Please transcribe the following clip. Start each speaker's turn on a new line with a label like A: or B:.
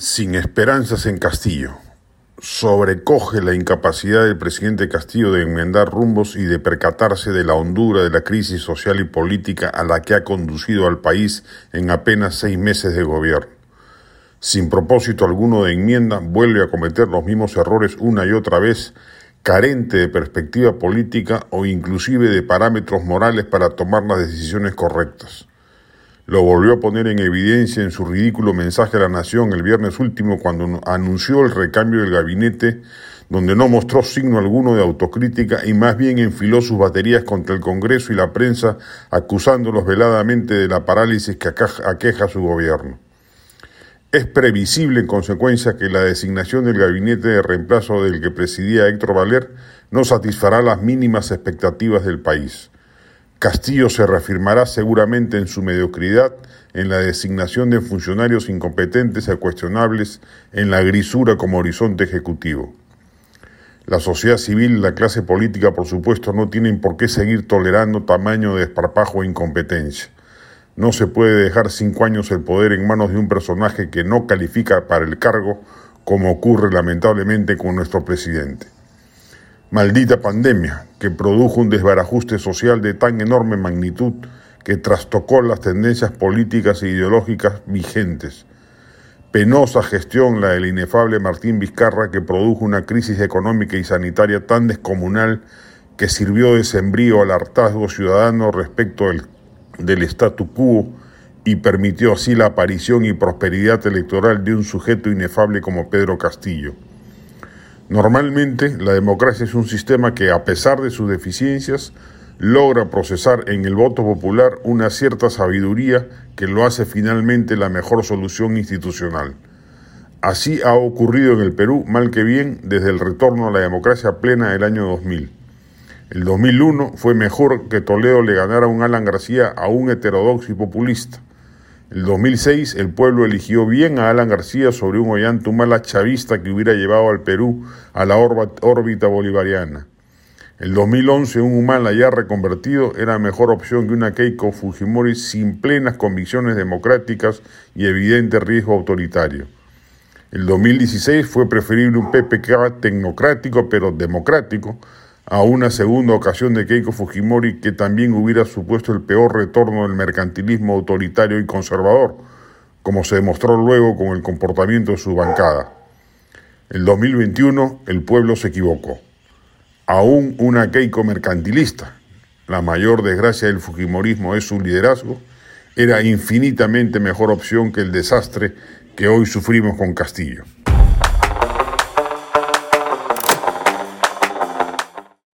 A: Sin esperanzas en Castillo. Sobrecoge la incapacidad del presidente Castillo de enmendar rumbos y de percatarse de la hondura de la crisis social y política a la que ha conducido al país en apenas seis meses de gobierno. Sin propósito alguno de enmienda, vuelve a cometer los mismos errores una y otra vez, carente de perspectiva política o inclusive de parámetros morales para tomar las decisiones correctas. Lo volvió a poner en evidencia en su ridículo mensaje a la nación el viernes último cuando anunció el recambio del gabinete, donde no mostró signo alguno de autocrítica y más bien enfiló sus baterías contra el Congreso y la prensa, acusándolos veladamente de la parálisis que aqueja su gobierno. Es previsible, en consecuencia, que la designación del gabinete de reemplazo del que presidía Héctor Valer no satisfará las mínimas expectativas del país. Castillo se reafirmará seguramente en su mediocridad, en la designación de funcionarios incompetentes y cuestionables, en la grisura como horizonte ejecutivo. La sociedad civil la clase política, por supuesto, no tienen por qué seguir tolerando tamaño de desparpajo e incompetencia. No se puede dejar cinco años el poder en manos de un personaje que no califica para el cargo, como ocurre lamentablemente con nuestro presidente. Maldita pandemia que produjo un desbarajuste social de tan enorme magnitud que trastocó las tendencias políticas e ideológicas vigentes. Penosa gestión la del inefable Martín Vizcarra que produjo una crisis económica y sanitaria tan descomunal que sirvió de sembrío al hartazgo ciudadano respecto del, del statu quo y permitió así la aparición y prosperidad electoral de un sujeto inefable como Pedro Castillo. Normalmente, la democracia es un sistema que, a pesar de sus deficiencias, logra procesar en el voto popular una cierta sabiduría que lo hace finalmente la mejor solución institucional. Así ha ocurrido en el Perú, mal que bien, desde el retorno a la democracia plena del año 2000. El 2001 fue mejor que Toledo le ganara un Alan García a un heterodoxo y populista. El 2006 el pueblo eligió bien a Alan García sobre un Ollantumala chavista que hubiera llevado al Perú a la órbita bolivariana. El 2011 un Humala ya reconvertido era mejor opción que una Keiko Fujimori sin plenas convicciones democráticas y evidente riesgo autoritario. El 2016 fue preferible un PPK tecnocrático pero democrático a una segunda ocasión de Keiko Fujimori que también hubiera supuesto el peor retorno del mercantilismo autoritario y conservador, como se demostró luego con el comportamiento de su bancada. El 2021 el pueblo se equivocó. Aún una Keiko mercantilista, la mayor desgracia del Fujimorismo es su liderazgo, era infinitamente mejor opción que el desastre que hoy sufrimos con Castillo.